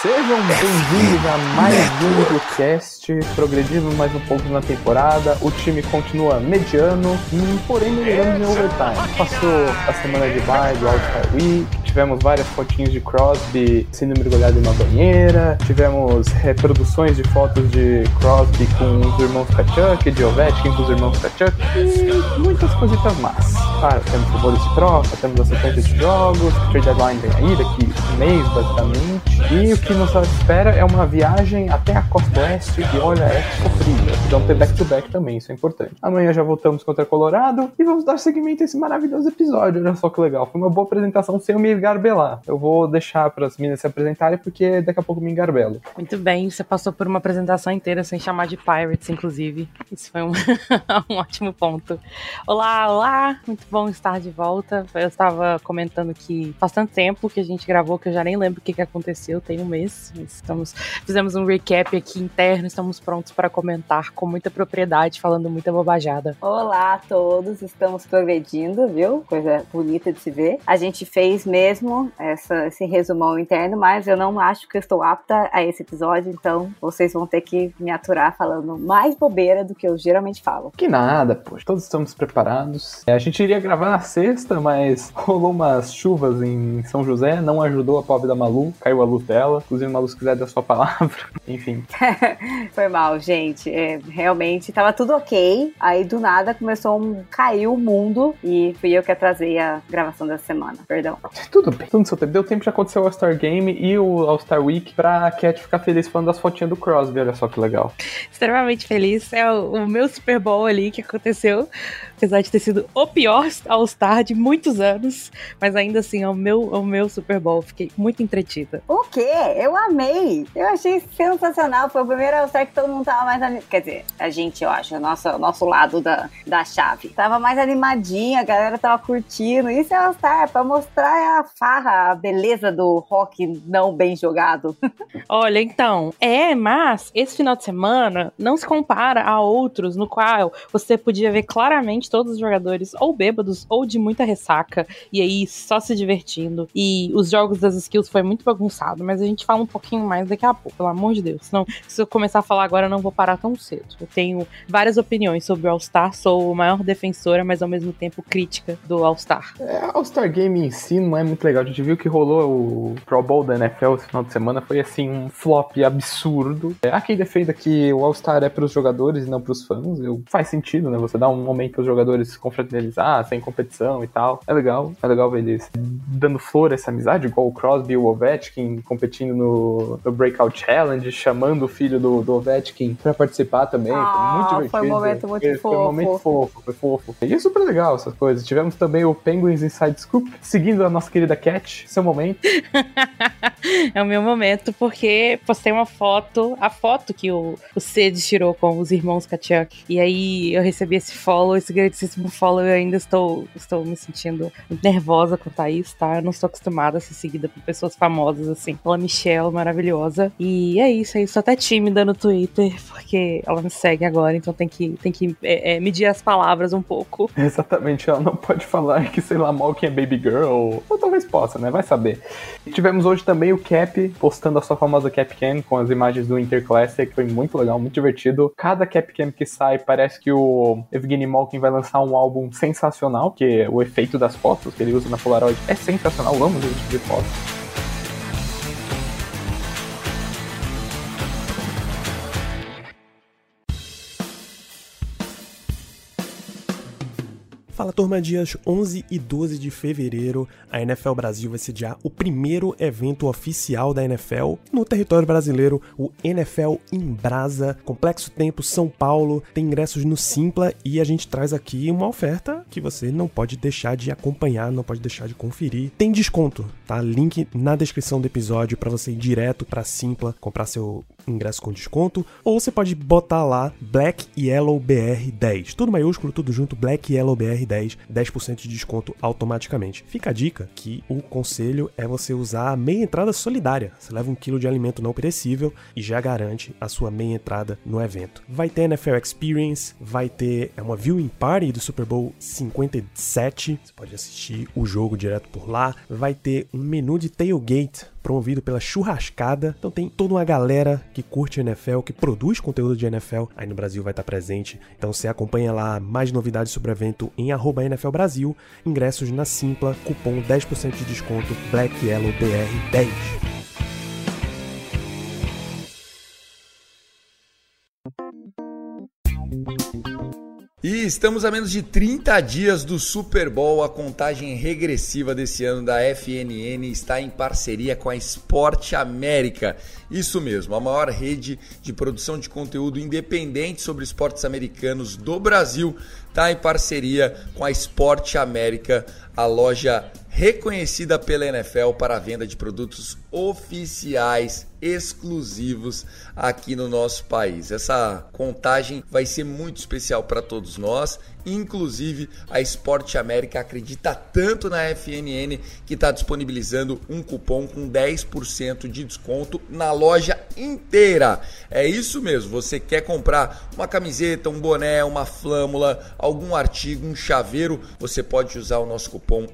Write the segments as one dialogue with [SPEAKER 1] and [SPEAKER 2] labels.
[SPEAKER 1] Sejam bem-vindos a mais um Bluecast, progredindo mais um pouco na temporada. O time continua mediano, porém melhorando em overtime. Passou a semana de bye do All-Star Week, tivemos várias fotinhos de Crosby sendo mergulhado em uma banheira, tivemos reproduções de fotos de Crosby com os irmãos Kachuk, de Ovechkin com os irmãos Kachuk, e muitas coisitas más. Claro, temos rumores de troca, temos a sequência de jogos, trade deadline vem aí daqui um mês, basicamente, e o que nos espera é uma viagem até a costa oeste e olha, é sofrível. Vamos ter back-to-back também, isso é importante. Amanhã já voltamos contra Colorado e vamos dar seguimento a esse maravilhoso episódio. Olha só que legal. Foi uma boa apresentação sem eu me engarbelar. Eu vou deixar para as meninas se apresentarem porque daqui a pouco me engarbelo.
[SPEAKER 2] Muito bem, você passou por uma apresentação inteira sem chamar de Pirates, inclusive. Isso foi um, um ótimo ponto. Olá, olá, muito bom estar de volta. Eu estava comentando que faz tanto tempo que a gente gravou que eu já nem lembro o que, que aconteceu, tem um mês mês. Estamos, fizemos um recap aqui interno, estamos prontos para comentar com muita propriedade, falando muita bobajada.
[SPEAKER 3] Olá a todos, estamos progredindo, viu? Coisa bonita de se ver. A gente fez mesmo essa, esse resumão interno, mas eu não acho que eu estou apta a esse episódio, então vocês vão ter que me aturar falando mais bobeira do que eu geralmente falo.
[SPEAKER 1] Que nada, poxa, todos estamos preparados. É, a gente iria gravar na sexta, mas rolou umas chuvas em São José, não ajudou a pobre da Malu, caiu a luz dela. Inclusive, Malu, se quiser dar sua palavra. Enfim.
[SPEAKER 3] Foi mal, gente. É, realmente, tava tudo ok. Aí, do nada, começou um... Caiu o mundo e fui eu que atrasei a gravação dessa semana. Perdão.
[SPEAKER 1] Tudo bem. Tudo no seu tempo. Deu tempo de acontecer o All-Star Game e o All-Star Week pra Cat ficar feliz falando das fotinhas do Crosby. Olha só que legal.
[SPEAKER 2] Extremamente feliz. É o, o meu Super Bowl ali que aconteceu. Apesar de ter sido o pior All-Star de muitos anos. Mas ainda assim, é o meu, é o meu Super Bowl. Fiquei muito entretida.
[SPEAKER 3] O quê? Eu amei. Eu achei sensacional. Foi o primeiro All-Star que todo mundo tava mais animado. Quer dizer, a gente, eu acho, o nosso, nosso lado da, da chave. Tava mais animadinha, a galera tava curtindo. Isso é All-Star, pra mostrar a farra, a beleza do rock não bem jogado.
[SPEAKER 2] Olha, então, é, mas esse final de semana não se compara a outros no qual você podia ver claramente todos os jogadores ou bêbados ou de muita ressaca. E aí só se divertindo. E os jogos das skills foi muito bagunçado, mas a gente fala um pouquinho mais daqui a pouco, pelo amor de Deus. Se eu começar a falar agora, eu não vou parar tão cedo. Eu tenho várias opiniões sobre o All-Star, sou o maior defensora, mas ao mesmo tempo crítica do All-Star.
[SPEAKER 1] É, All-Star Game em si não é muito legal. A gente viu que rolou o Pro Bowl da NFL esse final de semana, foi assim, um flop absurdo. É, há quem defenda que o All-Star é pros jogadores e não pros fãs. Eu, faz sentido, né? Você dá um momento para os jogadores se confraternizar, sem competição e tal. É legal, é legal ver eles dando flor a essa amizade, igual o Crosby e o Ovechkin competindo no, no Breakout Challenge, chamando o filho do, do Ovechkin pra participar também.
[SPEAKER 3] Ah,
[SPEAKER 1] foi muito divertido.
[SPEAKER 3] Foi um momento muito
[SPEAKER 1] foi,
[SPEAKER 3] fofo.
[SPEAKER 1] Foi um momento fofo, foi fofo. E é super legal essas coisas. Tivemos também o Penguins Inside Scoop, seguindo a nossa querida Cat, seu momento.
[SPEAKER 2] é o meu momento, porque postei uma foto, a foto que o, o tirou com os irmãos Kachuk. E aí eu recebi esse follow, esse grandíssimo follow, eu ainda estou, estou me sentindo nervosa quanto a isso, tá? Eu não estou acostumada a ser seguida por pessoas famosas assim. Pela Michelle, maravilhosa. E é isso, é isso. Até tímida no Twitter, porque ela me segue agora, então tem que, tem que é, é, medir as palavras um pouco.
[SPEAKER 1] Exatamente, ela não pode falar que, sei lá, mal quem é Baby Girl, ou talvez possa, né? Vai saber. E tivemos hoje também o Cap postando a sua famosa Cap Cam com as imagens do Inter Classic, que foi muito legal, muito divertido. Cada Cap Cam que sai, parece que o Evgeny Malkin vai lançar um álbum sensacional, que o efeito das fotos que ele usa na Polaroid é sensacional, eu amo esse tipo de foto.
[SPEAKER 4] Fala turma, dias 11 e 12 de fevereiro, a NFL Brasil vai sediar o primeiro evento oficial da NFL no território brasileiro, o NFL em Brasa, Complexo Tempo São Paulo, tem ingressos no Simpla e a gente traz aqui uma oferta que você não pode deixar de acompanhar, não pode deixar de conferir. Tem desconto, tá? Link na descrição do episódio para você ir direto para Simpla comprar seu ingresso com desconto, ou você pode botar lá Black Yellow BR 10, tudo maiúsculo, tudo junto, Black Yellow BR 10, 10% de desconto automaticamente. Fica a dica que o conselho é você usar a meia entrada solidária. Você leva um quilo de alimento não perecível e já garante a sua meia entrada no evento. Vai ter NFL Experience, vai ter é uma viewing party do Super Bowl 57, você pode assistir o jogo direto por lá. Vai ter um menu de tailgate promovido pela Churrascada. Então tem toda uma galera que curte NFL, que produz conteúdo de NFL, aí no Brasil vai estar presente. Então você acompanha lá mais novidades sobre o evento em arroba NFL Brasil, ingressos na Simpla, cupom 10% de desconto BLACKYELLOWBR10.
[SPEAKER 5] E estamos a menos de 30 dias do Super Bowl. A contagem regressiva desse ano da FNN está em parceria com a Esporte América. Isso mesmo, a maior rede de produção de conteúdo independente sobre esportes americanos do Brasil está em parceria com a Esporte América, a loja reconhecida pela NFL para a venda de produtos oficiais exclusivos aqui no nosso país. Essa contagem vai ser muito especial para todos nós. Inclusive, a Esporte América acredita tanto na FNN que está disponibilizando um cupom com 10% de desconto na loja inteira. É isso mesmo. Você quer comprar uma camiseta, um boné, uma flâmula, algum artigo, um chaveiro, você pode usar o nosso cupom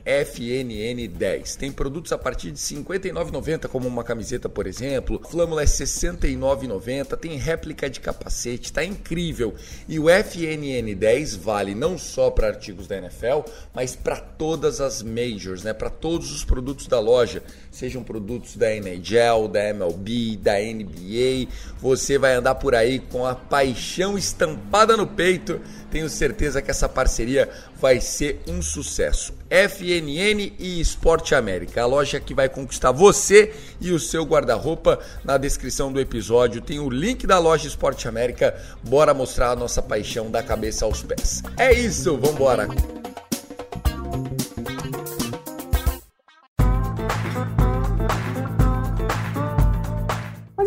[SPEAKER 5] FNN10. Tem produtos a partir de R$ 59,90, como uma camiseta, por exemplo. Flâmula é R$ 69,90. Tem réplica de capacete, tá incrível. E o FNN10 vale não só para artigos da NFL, mas para todas as majors, né? Para todos os produtos da loja, sejam produtos da NHL, da MLB, da NBA. Você vai andar por aí com a paixão estampada no peito. Tenho certeza que essa parceria vai ser um sucesso. FNN e Esporte América, a loja que vai conquistar você e o seu guarda-roupa. Na descrição do episódio tem o link da loja Esporte América. Bora mostrar a nossa paixão da cabeça aos pés. É isso, vambora!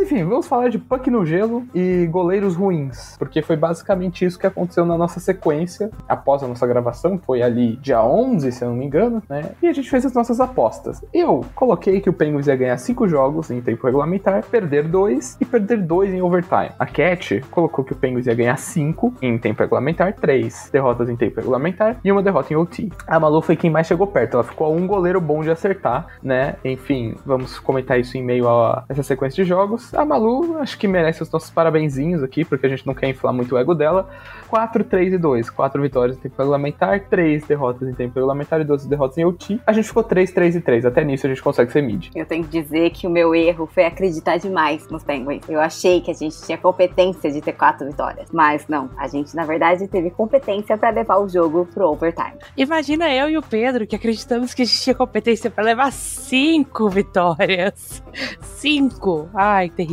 [SPEAKER 1] Enfim, vamos falar de puck no gelo e goleiros ruins, porque foi basicamente isso que aconteceu na nossa sequência após a nossa gravação, foi ali dia 11, se eu não me engano, né? E a gente fez as nossas apostas. Eu coloquei que o Penguins ia ganhar 5 jogos em tempo regulamentar, perder 2 e perder 2 em overtime. A Cat colocou que o Penguins ia ganhar 5 em tempo regulamentar, 3 derrotas em tempo regulamentar e uma derrota em OT. A Malu foi quem mais chegou perto, ela ficou a um goleiro bom de acertar, né? Enfim, vamos comentar isso em meio a essa sequência de jogos. A Malu, acho que merece os nossos parabenzinhos aqui, porque a gente não quer inflar muito o ego dela. 4, 3 e 2. 4 vitórias em tempo regulamentar, 3 derrotas em tempo regulamentar e 12 derrotas em OT. A gente ficou 3, 3 e 3. Até nisso a gente consegue ser mid.
[SPEAKER 3] Eu tenho que dizer que o meu erro foi acreditar demais nos Penguins. Eu achei que a gente tinha competência de ter quatro vitórias. Mas não, a gente na verdade teve competência para levar o jogo pro overtime.
[SPEAKER 2] Imagina eu e o Pedro que acreditamos que a gente tinha competência para levar cinco vitórias. Cinco! Ai, terrível.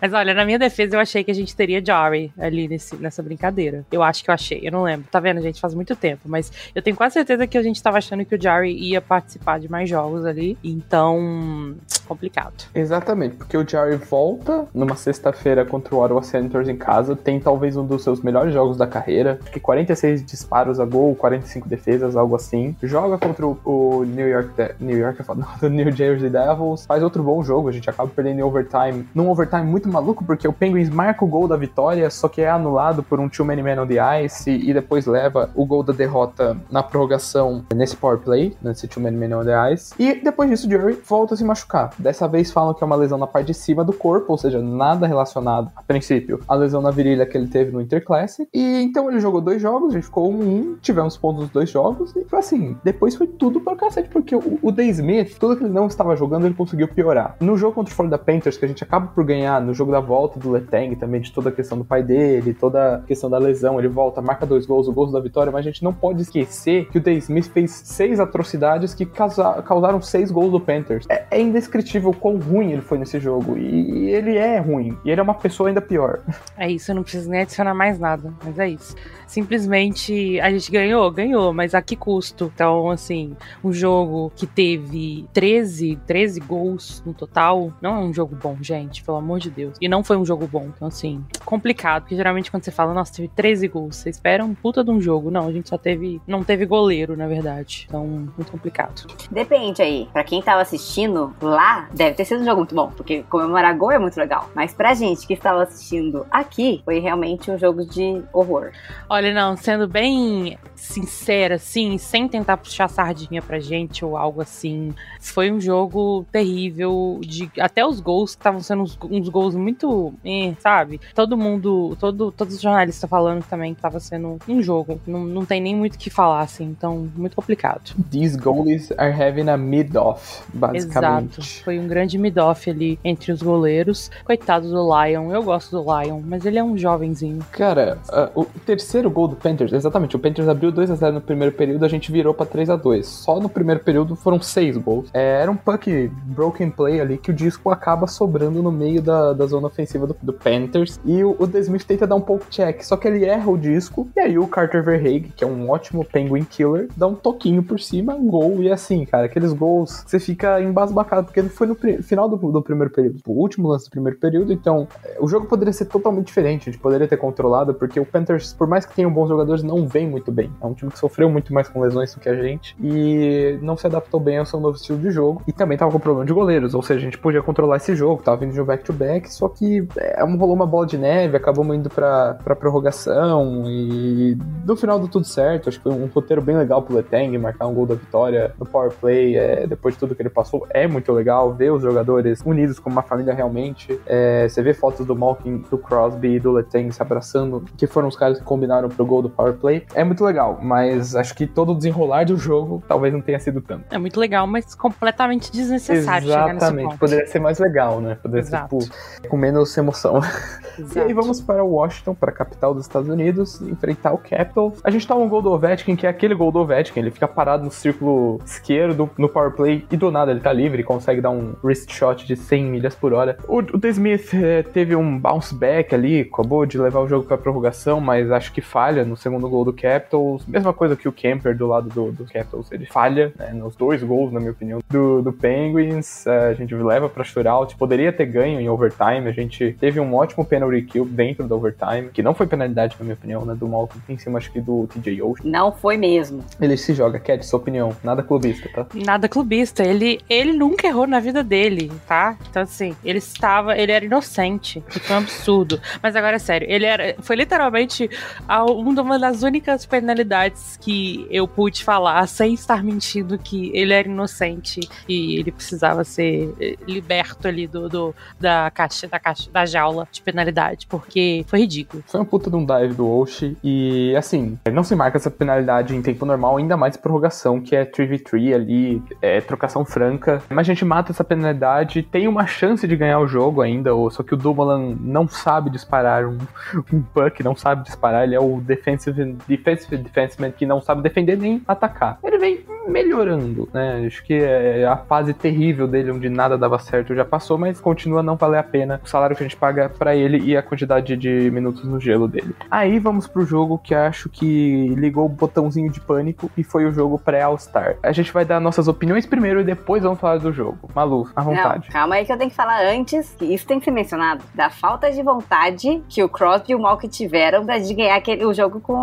[SPEAKER 2] Mas olha, na minha defesa eu achei que a gente teria Jari ali nesse, nessa brincadeira. Eu acho que eu achei, eu não lembro. Tá vendo, gente? Faz muito tempo. Mas eu tenho quase certeza que a gente tava achando que o Jari ia participar de mais jogos ali. Então, complicado.
[SPEAKER 1] Exatamente, porque o Jerry volta numa sexta-feira contra o Ottawa Senators em casa, tem talvez um dos seus melhores jogos da carreira, que 46 disparos a gol, 45 defesas, algo assim. Joga contra o, o New York, De New York, não, New Jersey Devils, faz outro bom jogo, a gente acaba perdendo em overtime, num overtime muito maluco, porque o Penguins marca o gol da vitória, só que é anulado por um too many men on the ice e depois leva o gol da derrota na prorrogação nesse power play, nesse too many men on the ice. E depois disso o Jerry volta a se machucar. Dessa vez falam que é uma lesão na parte de cima do corpo, ou seja, nada relacionado, a princípio, à lesão na virilha que ele teve no Interclassic. E então ele jogou dois jogos, a gente ficou 1-1, um, tivemos pontos nos dois jogos, e foi assim, depois foi tudo para cacete, porque o, o Day Smith, tudo que ele não estava jogando, ele conseguiu piorar. No jogo contra o Florida Panthers, que a gente acaba por ganhar, no jogo da volta do Letang, também de toda a questão do pai dele, toda a questão da lesão, ele volta, marca dois gols, o gol da vitória, mas a gente não pode esquecer que o Day Smith fez seis atrocidades que causa, causaram seis gols do Panthers. É, é indescritível quão ruim ele foi nesse jogo. E, e ele é ruim. E ele é uma pessoa ainda pior.
[SPEAKER 2] É isso, eu não preciso nem adicionar mais nada. Mas é isso. Simplesmente a gente ganhou, ganhou, mas a que custo? Então, assim, um jogo que teve 13, 13 gols no total, não é um jogo bom, gente, pelo amor de Deus. E não foi um jogo bom. Então, assim, complicado. Porque geralmente quando você fala, nossa, teve 13 gols, você espera um puta de um jogo. Não, a gente só teve. Não teve goleiro, na verdade. Então, muito complicado.
[SPEAKER 3] Depende aí. Pra quem tava assistindo lá lá, deve ter sido um jogo muito bom, porque comemorar gol é muito legal. Mas pra gente que estava assistindo aqui, foi realmente um jogo de horror.
[SPEAKER 2] Olha, não, sendo bem sincera, assim, sem tentar puxar sardinha pra gente ou algo assim, foi um jogo terrível. De, até os gols que estavam sendo uns, uns, gols muito. Eh, sabe? Todo mundo, todo, todos os jornalistas falando também que tava sendo um jogo. Não, não tem nem muito o que falar, assim, então, muito complicado.
[SPEAKER 1] These goalies are having a mid-off, basicamente.
[SPEAKER 2] Exato. Foi um grande mid-off ali entre os goleiros. Coitado do Lion, eu gosto do Lion, mas ele é um jovenzinho.
[SPEAKER 1] Cara, uh, o terceiro gol do Panthers, exatamente, o Panthers abriu 2 a 0 no primeiro período, a gente virou para 3 a 2 Só no primeiro período foram seis gols. É, era um puck broken play ali que o disco acaba sobrando no meio da, da zona ofensiva do, do Panthers. E o, o tenta dar um pouco check, só que ele erra o disco. E aí o Carter Verhaeg, que é um ótimo penguin killer, dá um toquinho por cima, gol. E assim, cara, aqueles gols, você fica embasbacado, porque foi no final do, do primeiro período, o último lance do primeiro período. Então, é, o jogo poderia ser totalmente diferente, a gente poderia ter controlado, porque o Panthers, por mais que tenham bons jogadores, não vem muito bem. É um time que sofreu muito mais com lesões do que a gente e não se adaptou bem ao seu novo estilo de jogo. E também tava com problema de goleiros, ou seja, a gente podia controlar esse jogo, tava vindo de um back-to-back, só que é, rolou uma bola de neve, acabamos indo pra, pra prorrogação e no final deu tudo certo. Acho que foi um roteiro bem legal pro Letang, marcar um gol da vitória no power play, é, depois de tudo que ele passou, é muito legal ver os jogadores unidos como uma família realmente. É, você vê fotos do Malkin, do Crosby e do Letang se abraçando, que foram os caras que combinaram pro gol do power play. É muito legal, mas acho que todo o desenrolar do jogo talvez não tenha sido tanto.
[SPEAKER 2] É muito legal, mas completamente desnecessário
[SPEAKER 1] Exatamente, poderia ser mais legal, né? Poderia Exato. ser, tipo, com menos emoção. Exato. E aí vamos para Washington, para a capital dos Estados Unidos, enfrentar o Capitals. A gente toma um gol do Ovechkin, que é aquele gol do Ovechkin, ele fica parado no círculo esquerdo, no power play, e do nada ele tá livre, consegue dar um wrist shot de 100 milhas por hora. O, o The Smith é, teve um bounce back ali, acabou de levar o jogo para prorrogação, mas acho que falha no segundo gol do Capitals. Mesma coisa que o Kemper do lado do, do Capitals, ele falha né, nos dois gols, na minha opinião, do, do Penguins. É, a gente leva pra shootout, poderia ter ganho em overtime. A gente teve um ótimo penalty kill dentro do overtime, que não foi penalidade, na minha opinião, né, do Malcolm em cima, acho que do TJ Ocean.
[SPEAKER 3] Não foi mesmo.
[SPEAKER 1] Ele se joga, Cat, sua opinião, nada clubista, tá?
[SPEAKER 2] Nada clubista, ele, ele nunca errou na vida dele, tá? Então, assim, ele estava, ele era inocente, que foi um absurdo. Mas agora, é sério, ele era, foi literalmente uma das únicas penalidades que eu pude falar sem estar mentindo que ele era inocente e ele precisava ser eh, liberto ali do, do da caixa da caixa da jaula de penalidade, porque foi ridículo.
[SPEAKER 1] Foi um puta de um dive do Oshi e assim, não se marca essa penalidade em tempo normal, ainda mais prorrogação, que é 3v3 ali, é trocação franca. Mas a gente mata essa penalidade, tem uma chance de ganhar o jogo ainda, só que o Dumoulin não sabe disparar um, um puck, não sabe disparar, ele é o defensive, defensive defenseman que não sabe defender nem atacar. Ele vem melhorando, né? Acho que é a fase terrível dele, onde nada dava certo, já passou, mas continua não valer a pena o salário que a gente paga para ele e a quantidade de minutos no gelo dele. Aí vamos pro jogo que acho que ligou o botãozinho de pânico e foi o jogo pré-All-Star. A gente vai dar nossas opiniões primeiro e depois vamos falar do jogo. Malu, à vontade.
[SPEAKER 3] Não, calma aí que eu tenho que falar antes, que isso tem que ser mencionado, da falta de vontade que o Crosby e o Malk tiveram de ganhar aquele, o jogo com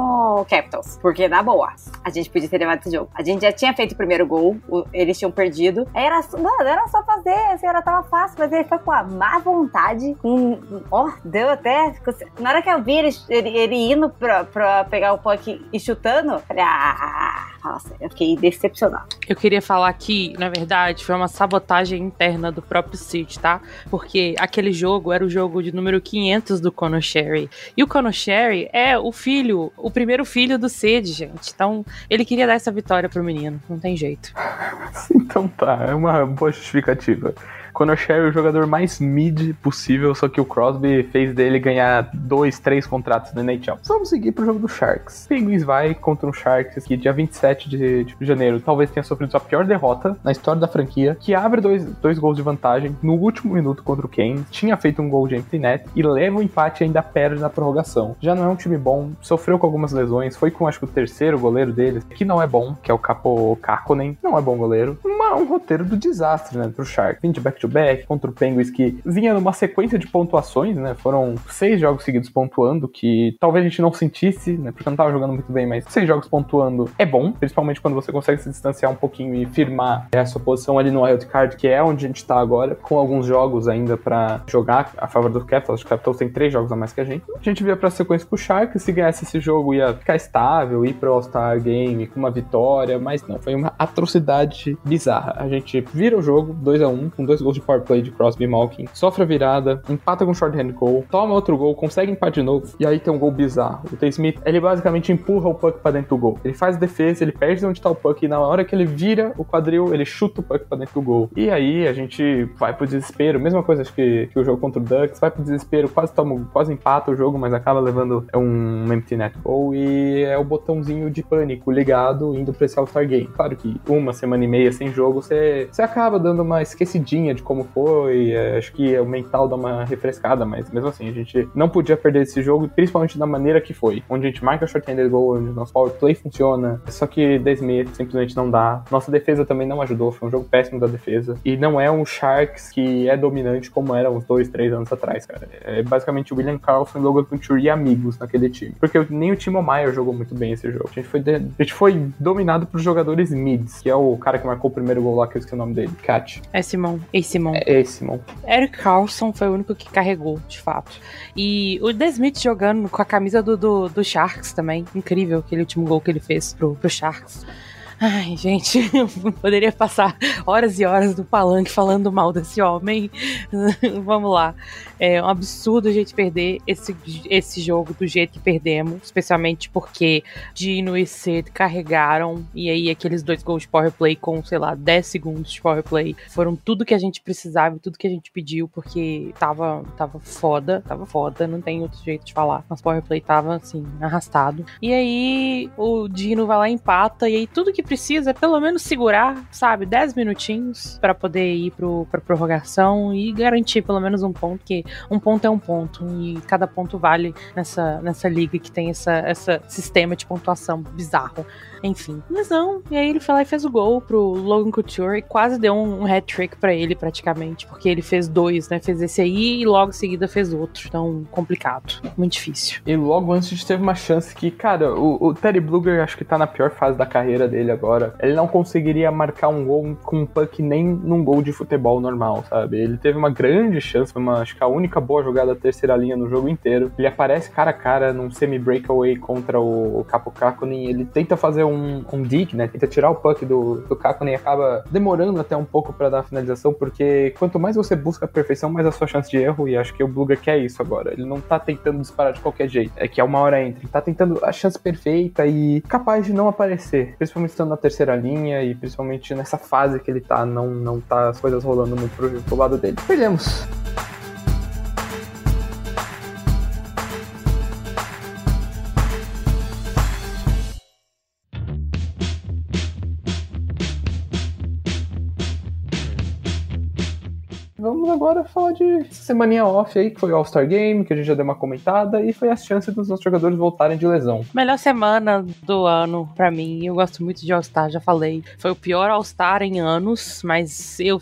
[SPEAKER 3] o Capitals. Porque, na boa, a gente podia ter levado esse jogo. A gente já tinha feito o primeiro gol, eles tinham perdido. Aí era, mano, era só fazer, assim, era tava fácil, mas ele foi com a má vontade, com. Ó, oh, deu até. Na hora que eu vi ele, ele, ele indo pra, pra pegar o puck e chutando, falei, ah, nossa, eu fiquei decepcionado.
[SPEAKER 2] Eu queria falar que, na verdade, foi uma sabotagem interna do próprio City, tá? Porque aquele jogo era o jogo de número 500 do Conor Sherry. E o Conor Sherry é o filho, o primeiro filho do Sid, gente. Então, ele queria dar essa vitória pro menino. Não tem jeito.
[SPEAKER 1] então tá, é uma boa justificativa. Conor Sherry é o jogador mais mid possível, só que o Crosby fez dele ganhar dois, três contratos na NHL. Vamos seguir pro jogo do Sharks. Penguins vai contra um Sharks que dia 27 de, de janeiro talvez tenha sofrido sua pior derrota na história da franquia, que abre dois, dois gols de vantagem no último minuto contra o Kane, tinha feito um gol de empty net e leva o empate e ainda perde na prorrogação. Já não é um time bom, sofreu com algumas lesões, foi com acho que o terceiro goleiro deles, que não é bom, que é o Capo Kakonen, não é bom goleiro. Uma, um roteiro do desastre, né, pro Sharks. 20 back back-to-back, contra o Penguins que vinha numa sequência de pontuações, né? Foram seis jogos seguidos pontuando, que talvez a gente não sentisse, né? Porque não tava jogando muito bem, mas seis jogos pontuando é bom, principalmente quando você consegue se distanciar um pouquinho e firmar a sua posição ali no wild card, que é onde a gente tá agora, com alguns jogos ainda para jogar a favor do Capitals. O Capitals tem três jogos a mais que a gente. A gente via pra sequência com o se ganhasse esse jogo ia ficar estável, ir pro All-Star Game com uma vitória, mas não, foi uma atrocidade bizarra. A gente vira o jogo 2 a 1 um, com dois gols de power play de Crosby Malkin, sofre a virada, empata com short-hand goal, toma outro gol, consegue empate de novo, e aí tem um gol bizarro. O Tay Smith, ele basicamente empurra o puck para dentro do gol. Ele faz defesa, ele perde onde tá o puck, e na hora que ele vira o quadril, ele chuta o puck pra dentro do gol. E aí a gente vai pro desespero, mesma coisa acho que, que o jogo contra o Ducks, vai pro desespero, quase toma, quase empata o jogo, mas acaba levando um empty net goal e é o botãozinho de pânico ligado indo pra esse All-Star Game. Claro que uma semana e meia sem jogo, você acaba dando uma esquecidinha de como foi, é, acho que o mental dá uma refrescada, mas mesmo assim, a gente não podia perder esse jogo, principalmente da maneira que foi, onde a gente marca short-handed goal, onde nosso power play funciona, só que 10 Smith simplesmente não dá. Nossa defesa também não ajudou, foi um jogo péssimo da defesa. E não é um Sharks que é dominante como era uns dois, três anos atrás, cara. É basicamente o William Carlson, Logan Couture e amigos naquele time. Porque nem o Timo Meyer jogou muito bem esse jogo. A gente foi, de... a gente foi dominado por jogadores mids, que é o cara que marcou o primeiro gol lá, que eu esqueci o nome dele, Cat.
[SPEAKER 2] É Simon. É Simon.
[SPEAKER 1] É, é Simon.
[SPEAKER 2] Eric Carlson foi o único que carregou, de fato. E o Desmith jogando com a camisa do, do, do Sharks também. Incrível aquele último gol que ele fez pro, pro Sharks. Ai, gente, eu poderia passar horas e horas do palanque falando mal desse homem. Vamos lá. É um absurdo a gente perder esse, esse jogo do jeito que perdemos, especialmente porque Dino e Sid carregaram, e aí aqueles dois gols de power play com, sei lá, 10 segundos de power play foram tudo que a gente precisava e tudo que a gente pediu, porque tava, tava foda, tava foda, não tem outro jeito de falar. Mas power play tava, assim, arrastado. E aí o Dino vai lá empata, e aí tudo que precisa é pelo menos segurar, sabe, 10 minutinhos para poder ir pro, pra prorrogação e garantir pelo menos um ponto, que um ponto é um ponto e cada ponto vale nessa, nessa liga que tem essa, essa sistema de pontuação bizarro. Enfim, mas não. E aí ele foi lá e fez o gol pro Logan Couture e quase deu um, um hat-trick pra ele, praticamente, porque ele fez dois, né? Fez esse aí e logo em seguida fez outro. Então, complicado. Muito difícil.
[SPEAKER 1] E logo antes teve uma chance que, cara, o, o Terry Bluger acho que tá na pior fase da carreira dele agora. Ele não conseguiria marcar um gol com um puck nem num gol de futebol normal, sabe? Ele teve uma grande chance, uma, acho que a única boa jogada da terceira linha no jogo inteiro. Ele aparece cara a cara num semi-breakaway contra o Capo Kakunin. Ele tenta fazer um um, dig, né? Tenta tirar o puck do, do Kakunen e acaba demorando até um pouco para dar a finalização, porque quanto mais você busca a perfeição, mais a sua chance de erro, e acho que o Bluger quer isso agora. Ele não tá tentando disparar de qualquer jeito. É que é uma hora entre. Ele tá tentando a chance perfeita e capaz de não aparecer. Principalmente estando na terceira linha e principalmente nessa fase que ele tá, não, não tá as coisas rolando muito pro, pro lado dele. Perdemos. Agora falar de semaninha off aí, que foi o All-Star Game, que a gente já deu uma comentada, e foi a chance dos nossos jogadores voltarem de lesão.
[SPEAKER 2] Melhor semana do ano para mim. Eu gosto muito de All-Star, já falei. Foi o pior All-Star em anos, mas eu.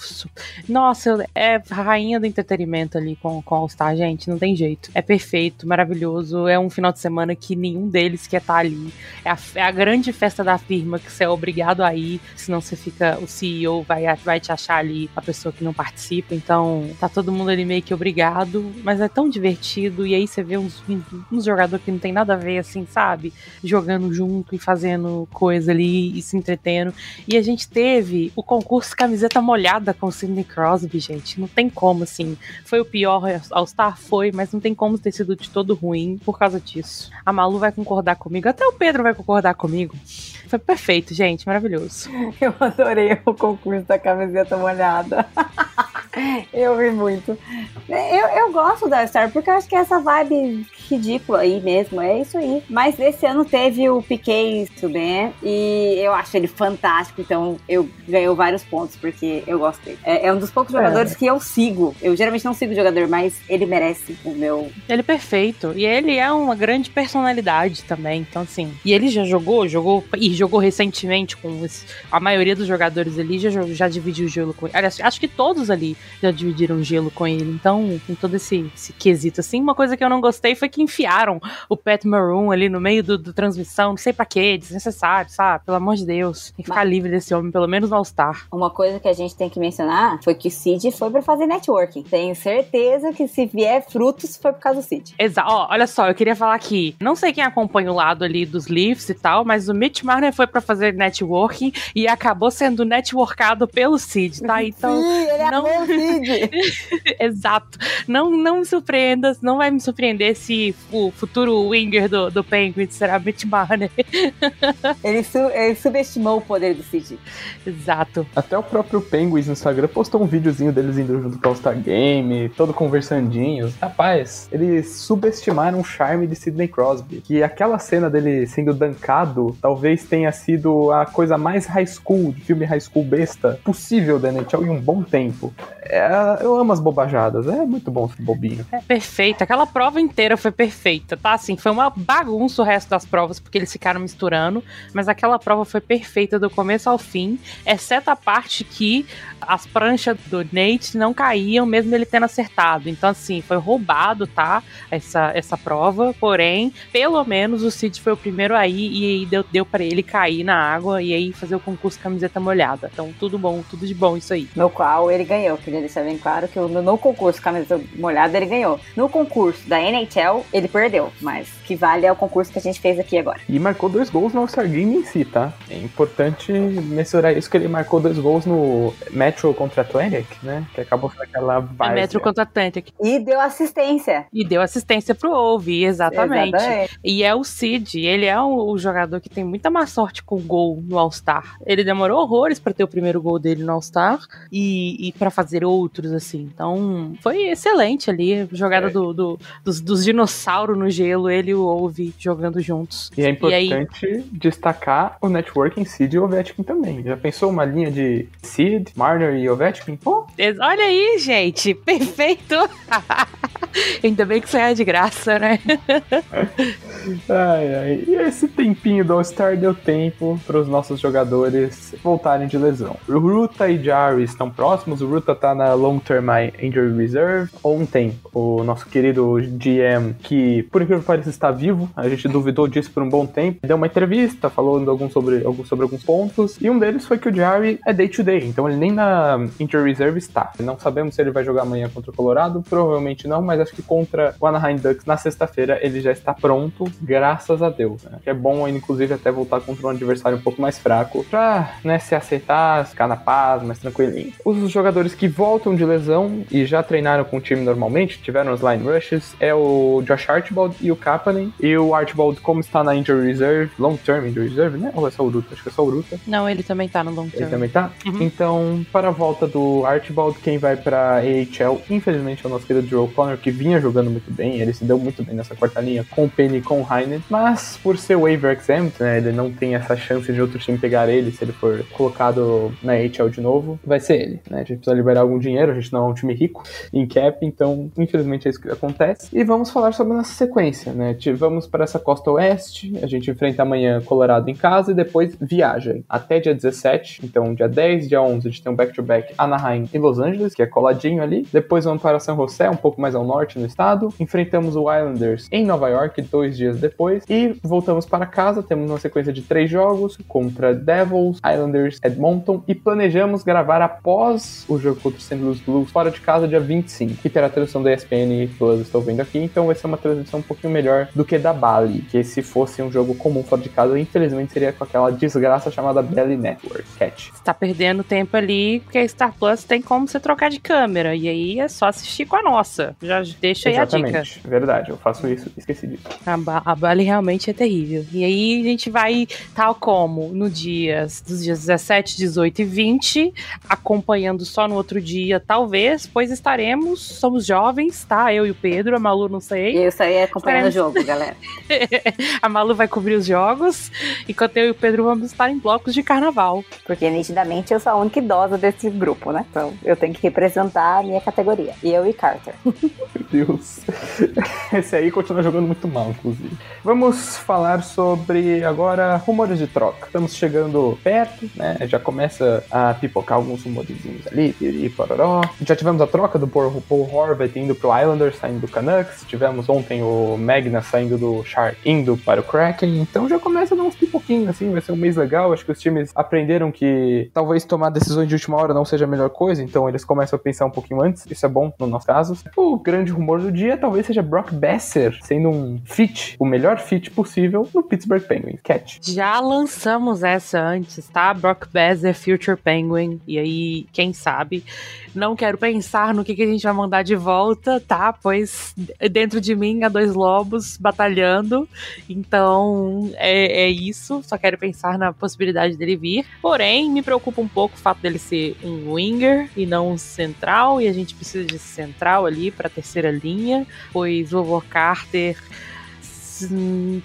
[SPEAKER 2] Nossa, é rainha do entretenimento ali com, com All-Star, gente. Não tem jeito. É perfeito, maravilhoso. É um final de semana que nenhum deles quer estar tá ali. É a, é a grande festa da firma que você é obrigado a ir, senão você fica. O CEO vai, vai te achar ali a pessoa que não participa. Então, tá todo mundo ali meio que obrigado, mas é tão divertido. E aí você vê uns, uns jogadores que não tem nada a ver, assim, sabe? Jogando junto e fazendo coisa ali e se entretendo. E a gente teve o concurso camiseta molhada com o Sidney Crosby, gente. Não tem como, assim. Foi o pior All-Star? Foi, mas não tem como ter sido de todo ruim por causa disso. A Malu vai concordar comigo, até o Pedro vai concordar comigo. Foi perfeito, gente, maravilhoso.
[SPEAKER 3] Eu adorei o concurso da camiseta molhada. Eu ri muito. Eu, eu gosto da Star porque eu acho que essa vibe ridículo aí mesmo, é isso aí. Mas esse ano teve o Piquet Subban e eu acho ele fantástico, então eu ganhou vários pontos porque eu gosto dele. É, é um dos poucos jogadores que eu sigo. Eu geralmente não sigo o jogador, mas ele merece o meu.
[SPEAKER 2] Ele é perfeito. E ele é uma grande personalidade também. Então, assim. E ele já jogou, jogou e jogou recentemente com esse, a maioria dos jogadores ali, já, já dividiu gelo com ele. Aliás, acho que todos ali já dividiram gelo com ele. Então, tem todo esse, esse quesito. Assim, uma coisa que eu não gostei foi que enfiaram o Pat Maroon ali no meio do, do transmissão. Não sei pra quê, desnecessário, sabe? Pelo amor de Deus. Tem que ficar livre desse homem, pelo menos no All-Star.
[SPEAKER 3] Uma coisa que a gente tem que mencionar foi que o Cid foi pra fazer networking. Tenho certeza que se vier frutos foi por causa do Cid.
[SPEAKER 2] Exato. Ó, olha só, eu queria falar aqui. Não sei quem acompanha o lado ali dos Leafs e tal, mas o Mitch Marner foi para fazer networking e acabou sendo networkado pelo Cid, tá? Então.
[SPEAKER 3] Sim, ele não... o Cid.
[SPEAKER 2] Exato. Não, não me surpreenda, não vai me surpreender se o futuro winger do, do Penguin será Mitch Marner.
[SPEAKER 3] ele, su ele subestimou o poder do Cid.
[SPEAKER 2] Exato.
[SPEAKER 1] Até o próprio Penguins no Instagram postou um videozinho deles indo junto com o All-Star Game, todo conversandinhos. Rapaz, eles subestimaram o charme de Sidney Crosby. Que aquela cena dele sendo dancado talvez tenha sido a coisa mais high school, de filme high school besta possível da NHL em um bom tempo. É, eu amo as bobajadas, é muito bom esse bobinho.
[SPEAKER 2] É perfeito, aquela prova inteira foi perfeita, tá? Assim, foi uma bagunça o resto das provas, porque eles ficaram misturando, mas aquela prova foi perfeita do começo ao fim, exceto a parte que as pranchas do Nate não caíam, mesmo ele tendo acertado. Então, assim, foi roubado, tá? Essa, essa prova. Porém, pelo menos o Cid foi o primeiro aí e aí deu, deu para ele cair na água e aí fazer o concurso camiseta molhada. Então, tudo bom, tudo de bom isso aí.
[SPEAKER 3] No qual ele ganhou. Queria deixar bem claro que no, no concurso camiseta molhada ele ganhou. No concurso da NHL, ele perdeu. Mas que vale é o concurso que a gente fez aqui agora.
[SPEAKER 1] E marcou dois gols no All-Star Game em si, tá? É importante mencionar isso, que ele marcou dois gols no Metro contra Atlantic, né? Que acabou com aquela.
[SPEAKER 2] É Metro contra Atlantic.
[SPEAKER 3] E deu assistência.
[SPEAKER 2] E deu assistência pro Ovi, exatamente. exatamente. E é o Cid, ele é o, o, jogador que tem muita má sorte com gol no All-Star. Ele demorou horrores para ter o primeiro gol dele no All-Star e, e para fazer outros, assim. Então, foi excelente ali. Jogada é. do, do, dos, dos dinossauros no gelo, ele e o Ovi jogando juntos.
[SPEAKER 1] E é importante e aí... destacar o networking Cid e Ovechkin também. Já pensou uma linha de Cid, Marner e Ovechkin? Pô.
[SPEAKER 2] Olha aí, gente. Perfeito. Ainda bem que isso é de graça, né?
[SPEAKER 1] ai, ai. E esse tempinho do All-Star deu tempo para os nossos jogadores voltarem de lesão. O Ruta e Jari estão próximos. O Ruta tá na Long Term Injury Reserve. Ontem, o nosso querido GM, que por incrível que pareça está vivo, a gente duvidou disso por um bom tempo, deu uma entrevista falando algum sobre, algum, sobre alguns pontos. E um deles foi que o Jari é day-to-day, -day, então ele nem na Injury Reserve está. Não sabemos se ele vai jogar amanhã contra o Colorado, provavelmente não, mas acho que contra o Anaheim Ducks na sexta-feira ele já está pronto, graças a Deus. Né? É bom, inclusive, até voltar contra um adversário um pouco mais fraco pra né, se aceitar, ficar na paz, mais tranquilinho. Os jogadores que voltam de lesão e já treinaram com o time normalmente, tiveram os line rushes, é o Josh Archibald e o Kapanen. E o Archibald, como está na Injury Reserve, Long Term Injury Reserve, né? Ou é só o Ruta? Acho que é só o Ruta.
[SPEAKER 2] Não, ele também tá no Long Term.
[SPEAKER 1] Ele também tá? Uhum. Então, para a volta do Archibald, quem vai pra AHL, infelizmente, é o nosso querido Joe Connor, que vinha jogando muito bem, ele se deu muito bem nessa quarta linha com o Penny e com o Heinen, mas por ser waiver exempt, né, ele não tem essa chance de outro time pegar ele se ele for colocado na AHL de novo, vai ser ele, né, a gente precisa liberar algum dinheiro, a gente não é um time rico em cap, então infelizmente é isso que acontece, e vamos falar sobre nossa sequência, né, vamos para essa costa oeste, a gente enfrenta amanhã Colorado em casa e depois viaja. Até dia 17, então dia 10, dia 11 a gente tem um back-to-back -back Anaheim e Los Angeles, que é coladinho ali, depois vamos para San José, um pouco mais ao norte no estado, enfrentamos o Islanders em Nova York dois dias depois. E voltamos para casa. Temos uma sequência de três jogos contra Devils, Islanders, Edmonton e planejamos gravar após o jogo o St. Louis Blues fora de casa dia 25. E terá a transmissão da ESPN Plus, estou vendo aqui, então vai ser uma transmissão um pouquinho melhor do que da Bali, que se fosse um jogo comum fora de casa, infelizmente seria com aquela desgraça chamada Belly Network. Catch.
[SPEAKER 2] Você tá perdendo tempo ali, porque a Star Plus tem como você trocar de câmera, e aí é só assistir com a nossa. Já deixa aí
[SPEAKER 1] Exatamente.
[SPEAKER 2] a dica.
[SPEAKER 1] Verdade, eu faço isso, esqueci disso.
[SPEAKER 2] A, a Bali realmente é terrível. E aí a gente vai, tal como no dia dos dias 17, 18 e 20, acompanhando só no outro dia, talvez, pois estaremos, somos jovens, tá? Eu e o Pedro, a Malu não sei.
[SPEAKER 3] Isso aí é acompanhando o jogo, galera.
[SPEAKER 2] a Malu vai cobrir os jogos, enquanto eu e o Pedro vamos estar em blocos de carnaval.
[SPEAKER 3] Porque nitidamente eu sou a única idosa desse grupo, né? Então eu tenho que representar a minha categoria. E eu e Carter.
[SPEAKER 1] Meu Deus. Esse aí continua jogando muito mal, inclusive. Vamos falar sobre agora rumores de troca. Estamos chegando perto, né? Já começa a pipocar alguns rumorezinhos ali, e Já tivemos a troca do Paul Horvath indo pro Islanders, saindo do Canucks. Tivemos ontem o Magna saindo do Shark, indo para o Kraken. Então já começa a dar uns pipoquinhos, assim. Vai ser um mês legal. Acho que os times aprenderam que talvez tomar decisões de última hora não seja a melhor coisa. Então eles começam a pensar um pouquinho antes. Isso é bom no nosso caso. O grande rumor do dia talvez seja Brock Besser sendo um fit, o melhor fit possível no Pittsburgh Penguins. Catch.
[SPEAKER 2] Já lançamos essa antes, tá? Brock Besser, Future Penguin. E aí, quem sabe? Não quero pensar no que, que a gente vai mandar de volta, tá? Pois dentro de mim há dois lobos batalhando. Então é, é isso. Só quero pensar na possibilidade dele vir. Porém, me preocupa um pouco o fato dele ser um winger e não um central. E a gente precisa de central ali para terceira linha. Pois o Vovô Carter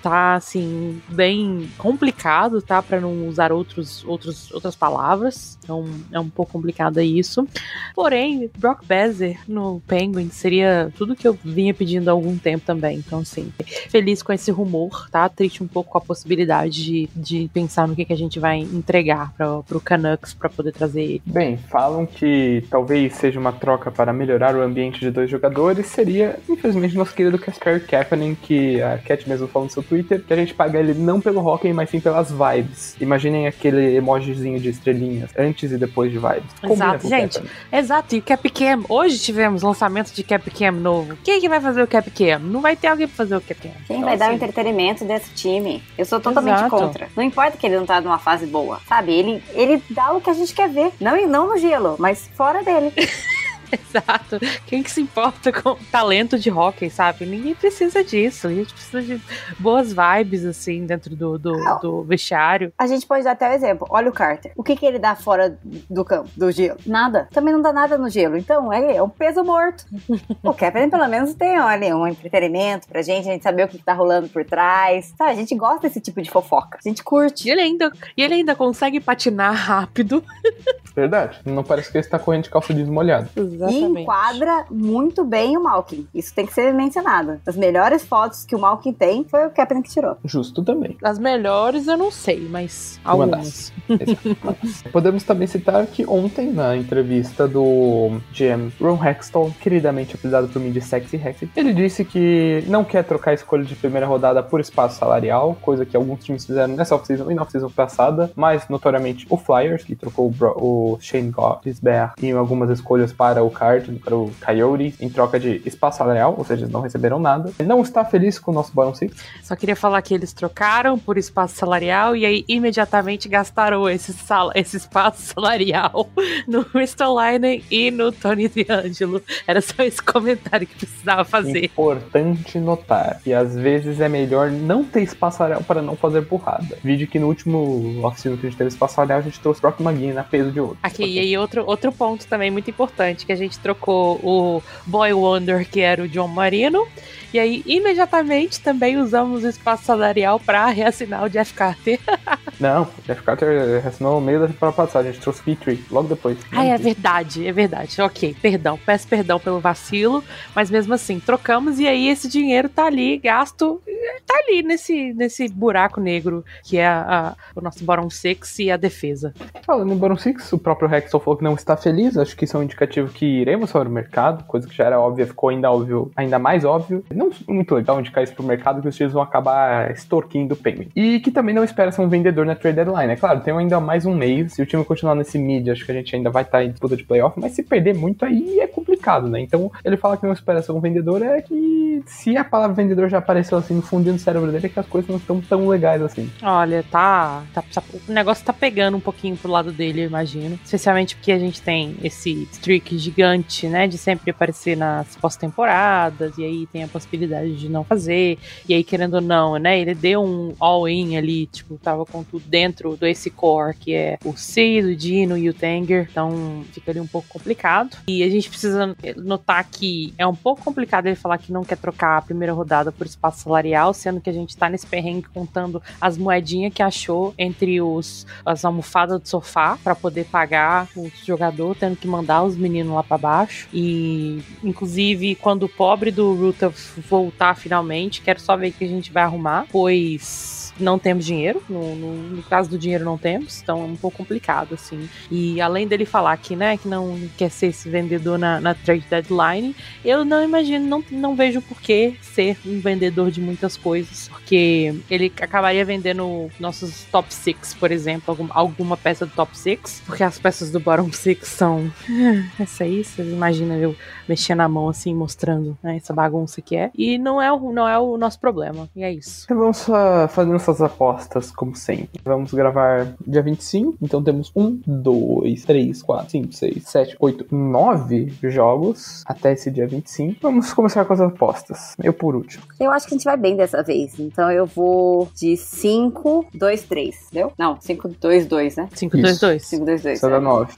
[SPEAKER 2] tá assim bem complicado, tá, para não usar outros, outros outras palavras. Então é um pouco complicado isso. Porém, Brock Besser no Penguin seria tudo que eu vinha pedindo há algum tempo também. Então assim, feliz com esse rumor, tá? Triste um pouco com a possibilidade de, de pensar no que, que a gente vai entregar para pro Canucks para poder trazer ele.
[SPEAKER 1] Bem, falam que talvez seja uma troca para melhorar o ambiente de dois jogadores. Seria, infelizmente, nosso querido Casper Kapanen, que a Cat mesmo falou no seu Twitter, que a gente paga ele não pelo hockey, mas sim pelas vibes. Imaginem aquele emojizinho de estrelinhas, antes e depois de vibes.
[SPEAKER 2] Exato, gente. Exato, e o Capcam, hoje tivemos lançamento de Capcam novo. Quem que vai fazer o Capcam? Não vai ter alguém pra fazer o Capcam.
[SPEAKER 3] Quem então, vai assim... dar o entretenimento desse time? Eu sou totalmente Exato. contra. Não importa que ele não tá numa fase boa, sabe? Ele, ele dá o que a gente quer ver. Não, não no gelo, mas fora dele.
[SPEAKER 2] Exato. Quem que se importa com talento de hockey, sabe? Ninguém precisa disso. A gente precisa de boas vibes, assim, dentro do, do, do vestiário.
[SPEAKER 3] A gente pode dar até o um exemplo. Olha o Carter. O que, que ele dá fora do campo, do gelo? Nada. Também não dá nada no gelo. Então, ele é um peso morto. o Kevin, pelo menos, tem, olha, um entretenimento pra gente, a gente saber o que, que tá rolando por trás. Sabe, a gente gosta desse tipo de fofoca. A gente curte.
[SPEAKER 2] E ele ainda, e ele ainda consegue patinar rápido.
[SPEAKER 1] Verdade. Não parece que ele está correndo de calça desmolhada.
[SPEAKER 3] Exatamente. E enquadra muito bem o Malkin. Isso tem que ser mencionado. As melhores fotos que o Malkin tem foi o Captain que tirou.
[SPEAKER 1] Justo também.
[SPEAKER 2] As melhores eu não sei, mas algumas.
[SPEAKER 1] Podemos também citar que ontem, na entrevista do GM Ron Hextall, queridamente apelidado por mim de Sexy Hexy, ele disse que não quer trocar a escolha de primeira rodada por espaço salarial, coisa que alguns times fizeram nessa off-season e na off-season passada, mas notoriamente o Flyers, que trocou o Shane Gottisberg e algumas escolhas para o Card, para o Coyote, em troca de espaço salarial, ou seja, eles não receberam nada. Não está feliz com o nosso Bottom Six.
[SPEAKER 2] Só queria falar que eles trocaram por espaço salarial e aí imediatamente gastaram esse, sal esse espaço salarial no Ristolainen e no Tony D'Angelo. Era só esse comentário que precisava fazer.
[SPEAKER 1] Importante notar que às vezes é melhor não ter espaço salarial para não fazer burrada. Vídeo que no último oficina que a gente teve espaço salarial, a gente trouxe Brock McGinn na peso de ouro.
[SPEAKER 2] Aqui, e aí outro, outro ponto também muito importante, que a gente trocou o Boy Wonder, que era o John Marino, e aí, imediatamente, também usamos o espaço salarial para reassinar o Jeff Carter.
[SPEAKER 1] Não, o Jeff Carter reassinou no meio da temporada passada, a gente trouxe Petrie logo depois.
[SPEAKER 2] Ah, é verdade, é verdade. Ok, perdão, peço perdão pelo vacilo, mas mesmo assim, trocamos e aí esse dinheiro tá ali, gasto, tá ali nesse, nesse buraco negro que é a, a, o nosso bottom six e a defesa.
[SPEAKER 1] Falando em bottom six, o próprio Rexel falou que não está feliz, acho que isso é um indicativo que iremos para o mercado, coisa que já era óbvia, ficou ainda óbvio, ainda mais óbvio não muito legal indicar isso pro mercado, que os times vão acabar extorquindo o Penguin. E que também não espera ser um vendedor na trade deadline. É claro, tem ainda mais um mês. Se o time continuar nesse mid, acho que a gente ainda vai estar em disputa de playoff, mas se perder muito aí é complicado, né? Então ele fala que não espera ser um vendedor, é que se a palavra vendedor já apareceu assim no escondido no cérebro dele é que as coisas não estão tão legais assim.
[SPEAKER 2] Olha, tá, tá, tá- O negócio tá pegando um pouquinho pro lado dele, eu imagino. Especialmente porque a gente tem esse streak gigante, né? De sempre aparecer nas pós-temporadas. E aí tem a possibilidade de não fazer. E aí, querendo ou não, né? Ele deu um all-in ali, tipo, tava com tudo dentro do esse core, que é o Cid, o Dino e o Tanger. Então fica ali um pouco complicado. E a gente precisa notar que é um pouco complicado ele falar que não quer trocar a primeira rodada por espaço salarial, sendo que a gente tá nesse perrengue contando as moedinhas que achou entre os as almofadas do sofá para poder pagar o jogador, tendo que mandar os meninos lá para baixo. E inclusive quando o pobre do Ruta voltar finalmente, quero só ver o que a gente vai arrumar, pois não temos dinheiro, no, no, no caso do dinheiro não temos, então é um pouco complicado, assim. E além dele falar que, né, que não quer ser esse vendedor na, na trade deadline, eu não imagino, não, não vejo por que ser um vendedor de muitas coisas, porque ele acabaria vendendo nossos top 6, por exemplo, algum, alguma peça do top 6, porque as peças do bottom 6 são. Essa aí, vocês imaginam eu mexendo a mão assim, mostrando né, essa bagunça que é. E não é, o, não é o nosso problema, e é isso.
[SPEAKER 1] Vamos só fazer nossas apostas, como sempre. Vamos gravar dia 25, então temos um, dois, três, quatro, cinco, seis, sete, oito, nove jogos até esse dia 25. Vamos começar com as apostas. Eu por último.
[SPEAKER 3] Eu acho que a gente vai bem dessa vez. Então eu vou de 5, 2, 3. Deu? Não, 5, 2, 2, né?
[SPEAKER 2] 522.
[SPEAKER 3] 5, 2, 2.
[SPEAKER 1] Isso dá nove.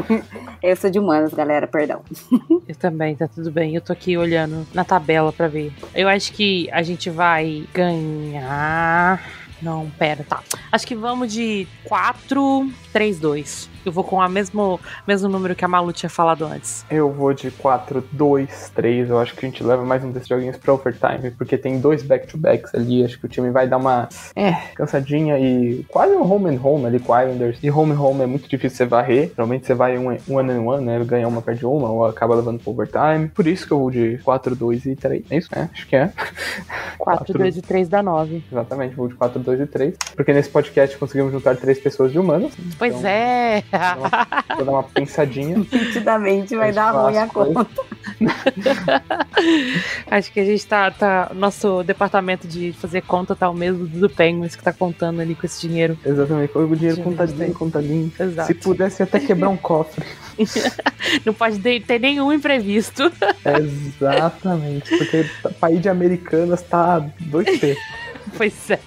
[SPEAKER 3] Eu sou de humanos, galera, perdão.
[SPEAKER 2] Eu também, tá tudo bem. Eu tô aqui olhando na tabela pra ver. Eu acho que a gente vai ganhar. Não, pera, tá. Acho que vamos de 4, 3, 2. Eu vou com o mesmo, mesmo número que a Malu tinha falado antes.
[SPEAKER 1] Eu vou de 4, 2, 3. Eu acho que a gente leva mais um desses joguinhos pra overtime, porque tem dois back-to-backs ali. Acho que o time vai dar uma é, cansadinha e quase um home and home ali com o Islanders. E home and home é muito difícil você varrer. Normalmente você vai um, um one and one, né? Ganha uma, perde uma, ou acaba levando pro overtime. Por isso que eu vou de 4, 2 e 3. É isso? É, acho que é.
[SPEAKER 2] 4,
[SPEAKER 1] Quatro.
[SPEAKER 2] 2 e 3 dá 9.
[SPEAKER 1] Exatamente, vou de 4, 2 e 3. Porque nesse podcast conseguimos juntar três pessoas de humanos.
[SPEAKER 2] Pois
[SPEAKER 1] Então,
[SPEAKER 2] é.
[SPEAKER 1] Vou dar uma pensadinha.
[SPEAKER 3] Nitidamente vai dar ruim a conta.
[SPEAKER 2] Acho que a gente tá, tá. Nosso departamento de fazer conta tá o mesmo do Penguins que tá contando ali com esse dinheiro.
[SPEAKER 1] Exatamente, o dinheiro contadinho,
[SPEAKER 2] tem.
[SPEAKER 1] contadinho.
[SPEAKER 2] Exato.
[SPEAKER 1] Se pudesse até quebrar um cofre.
[SPEAKER 2] Não pode ter nenhum imprevisto.
[SPEAKER 1] Exatamente, porque o país de americanas tá 2P.
[SPEAKER 2] Pois é.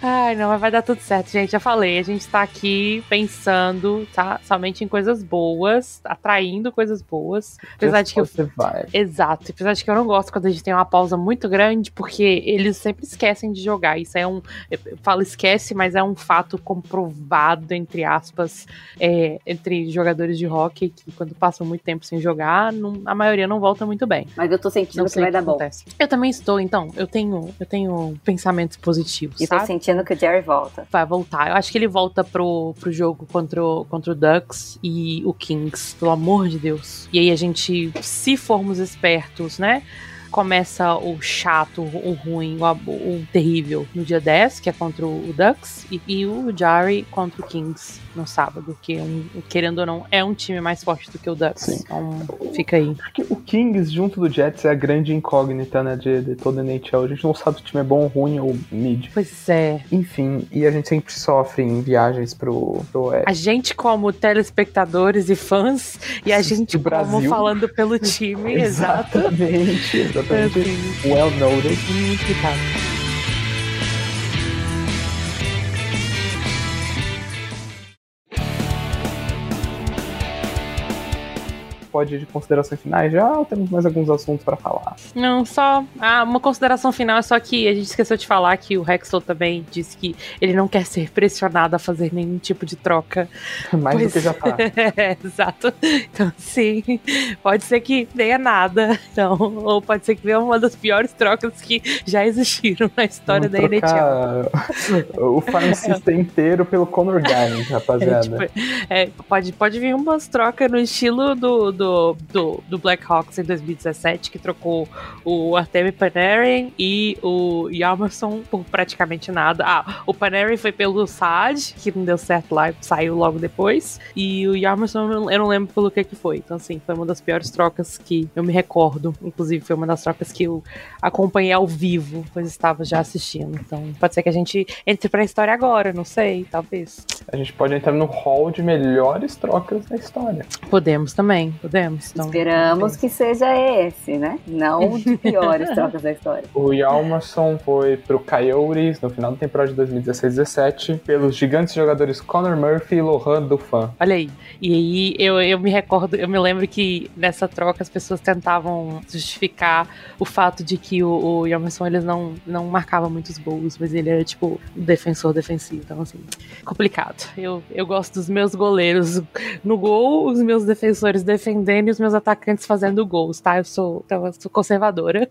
[SPEAKER 2] Ai, não, mas vai dar tudo certo, gente. Já falei, a gente tá aqui pensando, tá? Somente em coisas boas, atraindo coisas boas. Apesar de que eu
[SPEAKER 1] Você vai.
[SPEAKER 2] Exato. Apesar de que eu não gosto quando a gente tem uma pausa muito grande, porque eles sempre esquecem de jogar. Isso é um. Eu falo esquece, mas é um fato comprovado, entre aspas, é, entre jogadores de hockey, que quando passam muito tempo sem jogar, não- a maioria não volta muito bem.
[SPEAKER 3] Mas eu tô sentindo
[SPEAKER 2] Não
[SPEAKER 3] que vai
[SPEAKER 2] que
[SPEAKER 3] dar bom.
[SPEAKER 2] acontece. Eu também estou, então. Eu tenho, eu tenho pensamentos positivos.
[SPEAKER 3] E tô
[SPEAKER 2] sabe?
[SPEAKER 3] Sentindo que o Jerry volta.
[SPEAKER 2] vai voltar. Eu acho que ele volta pro, pro jogo contra o, contra o Ducks e o Kings, pelo amor de Deus. E aí a gente, se formos espertos, né? Começa o chato, o ruim, o, o terrível no dia 10, que é contra o Ducks, e, e o Jari contra o Kings no sábado, que um, querendo ou não, é um time mais forte do que o Ducks.
[SPEAKER 1] Sim.
[SPEAKER 2] Então fica aí.
[SPEAKER 1] Porque o Kings, junto do Jets, é a grande incógnita, né, de, de toda a NHL. A gente não sabe se o time é bom, ruim ou mid.
[SPEAKER 2] Pois é.
[SPEAKER 1] Enfim, e a gente sempre sofre em viagens pro, pro Oeste.
[SPEAKER 2] A gente, como telespectadores e fãs, e a gente, como falando pelo time, exato.
[SPEAKER 1] Exatamente, exatamente.
[SPEAKER 2] Assim,
[SPEAKER 1] Well noted.
[SPEAKER 2] muito complicado.
[SPEAKER 1] Pode ir de considerações finais já ou temos mais alguns assuntos pra falar?
[SPEAKER 2] Não, só ah, uma consideração final, é só que a gente esqueceu de falar que o Hexel também disse que ele não quer ser pressionado a fazer nenhum tipo de troca.
[SPEAKER 1] Mais
[SPEAKER 2] Pois
[SPEAKER 1] do que já tá.
[SPEAKER 2] É, exato. Então, sim, pode ser que venha nada. Então, ou pode ser que venha uma das piores trocas que já existiram na história
[SPEAKER 1] Vamos
[SPEAKER 2] da NHL.
[SPEAKER 1] trocar o farm system inteiro pelo Conor Gines,
[SPEAKER 2] É,
[SPEAKER 1] rapaziada.
[SPEAKER 2] tipo, é, pode, pode vir umas trocas no estilo do, do do, do, Blackhawks em 2017, que trocou o Artemi Panarin e o Yamerson por praticamente nada. Ah, o Panarin foi pelo Saad, que não deu certo lá e saiu logo depois. E o Yamerson eu não lembro pelo que que foi. Então, assim, foi uma das piores trocas que eu me recordo. Inclusive, foi uma das trocas que eu acompanhei ao vivo, pois estava já assistindo. Então, pode ser que a gente entre pra história agora, não sei, talvez.
[SPEAKER 1] A gente pode entrar no hall de melhores trocas da história.
[SPEAKER 2] Podemos também, podemos. Então,
[SPEAKER 3] Esperamos que seja esse, né? Não de piores trocas da história.
[SPEAKER 1] O Yalmerson foi pro Coyotes no final da temporada de 2016-17 pelos gigantes jogadores Connor Murphy e Lohan Dufan.
[SPEAKER 2] Olha aí. E aí eu, eu me recordo, eu me lembro que nessa troca as pessoas tentavam justificar o fato de que o, o Yamerson eles não, não marcava muitos gols, mas ele era tipo defensor defensivo. Então, assim, complicado. Eu, eu gosto dos meus goleiros no gol, os meus defensores defendendo e os meus atacantes fazendo gols, tá? Eu sou, então, eu sou conservadora.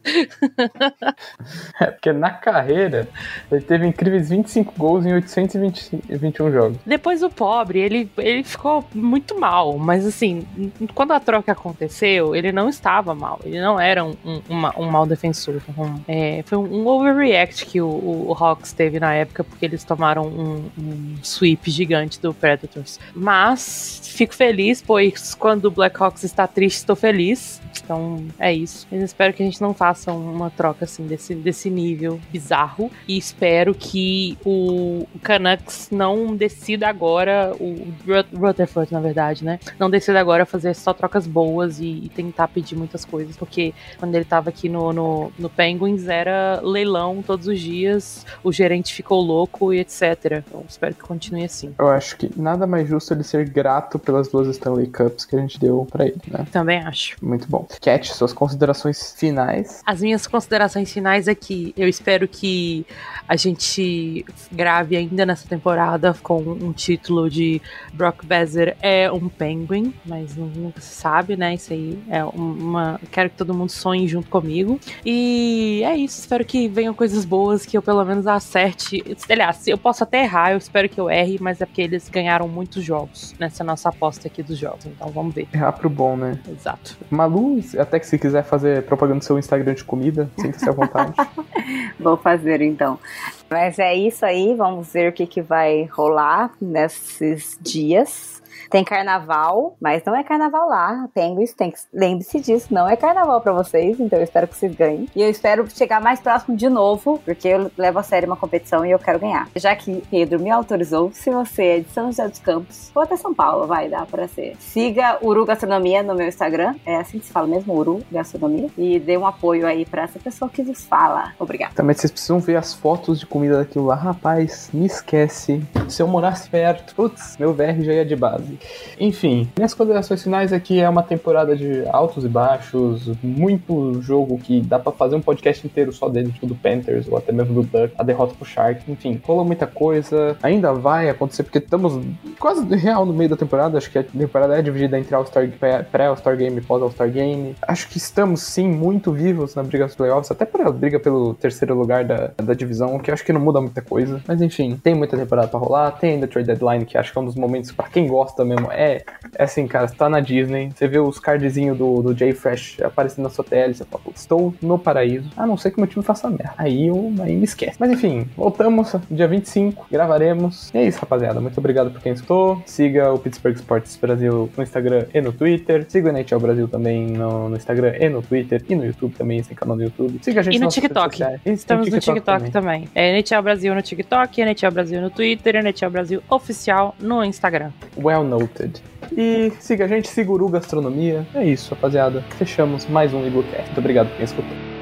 [SPEAKER 1] É, porque na carreira ele teve incríveis 25 gols em 821 jogos.
[SPEAKER 2] Depois o pobre, ele, ele ficou muito mal, mas assim, quando a troca aconteceu, ele não estava mal, ele não era um, um, um mau defensor. Um, é, foi um, overreact que o, o, Hawks teve na época, porque eles tomaram um, um sweep gigante do Predators. Mas fico feliz, pois quando o Blackhawks está triste, estou feliz. Então é isso. Eu espero que a gente não faça uma troca assim desse, desse nível bizarro. E espero que o Canucks não decida agora, o Rutherford, na verdade, né? Não decida agora fazer só trocas boas e, e tentar pedir muitas coisas. Porque quando ele tava aqui no, no, no Penguins era leilão todos os dias, o gerente ficou louco e etc. Então espero que continue assim.
[SPEAKER 1] Eu acho que nada mais justo ele ser grato pelas duas Stanley Cups que a gente deu para ele, né?
[SPEAKER 2] Também acho.
[SPEAKER 1] Muito bom. Cat, suas considerações finais.
[SPEAKER 2] As minhas considerações finais é que eu espero que a gente grave ainda nessa temporada com um título de Brock Besser é um Penguin, mas nunca se sabe, né? Isso aí é uma. Quero que todo mundo sonhe junto comigo. E é isso. Espero que venham coisas boas, que eu pelo menos acerte. Aliás, eu posso até errar, eu espero que eu erre, mas é porque eles ganharam muitos jogos nessa nossa aposta aqui dos jogos. Então vamos ver.
[SPEAKER 1] Errar pro bom, né?
[SPEAKER 2] Exato.
[SPEAKER 1] Malu, até que se quiser fazer propaganda do seu Instagram de comida, sinta-se à vontade.
[SPEAKER 3] Vou fazer então. Mas é isso aí, vamos ver o que, que vai rolar nesses dias. Tem carnaval, mas não é carnaval lá. Penguins, tem que... lembre-se disso, não é carnaval para vocês, então eu espero que vocês ganhem. E eu espero chegar mais próximo de novo, porque eu levo a sério uma competição e eu quero ganhar. Já que Pedro me autorizou, se você é de São José dos Campos, ou até São Paulo, vai dar para ser. Siga Uru Gastronomia no meu Instagram, é assim que se fala mesmo, Uru Gastronomia, e dê um apoio aí para essa pessoa que vos fala. Obrigada.
[SPEAKER 1] Também vocês precisam ver as fotos de comida daquilo lá. Rapaz, me esquece. Se eu morasse perto, putz, meu VR já ia de base. Enfim, minhas considerações finais aqui é uma temporada de altos e baixos, muito jogo que dá para fazer um podcast inteiro só dele, tipo do Panthers ou até mesmo do Duck, a derrota pro Shark, enfim, rolou muita coisa, ainda vai acontecer porque estamos quase real no meio da temporada, acho que a temporada é dividida entre All-Star pré-All-Star Game e pós-All-Star Game. Acho que estamos sim muito vivos na briga dos playoffs, até para a briga pelo terceiro lugar da, da divisão, que acho que não muda muita coisa, mas enfim, tem muita temporada para rolar, tem ainda trade deadline, que acho que é um dos momentos para quem gosta mesmo é, é assim, cara, você tá na Disney, você vê os cardzinhos do, do Jay Fresh aparecendo na sua tela, você fala, estou no paraíso, a não ser que meu time faça merda. Aí, eu, aí me esquece. Mas enfim, voltamos dia 25, gravaremos. E é isso, rapaziada. Muito obrigado por quem escutou. Siga o Pittsburgh Sports Brasil no Instagram e no Twitter. Siga o NHL Brasil também no, no Instagram e no Twitter. E no YouTube também, sem canal no YouTube. Siga a gente
[SPEAKER 2] e no TikTok. Estamos no TikTok, também. também. É NHL Brasil no TikTok, NHL Brasil no Twitter, NHL Brasil Oficial no Instagram.
[SPEAKER 1] Well noted. E siga a gente, siga o Gastronomia. É isso, rapaziada. Fechamos mais um Iglocast. Muito obrigado por quem escutou.